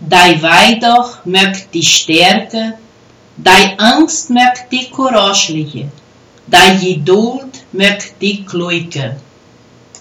Dei Weidoch mögt die Stärke, dei Angst mögt die Courage Dei Geduld mögt die Kluike.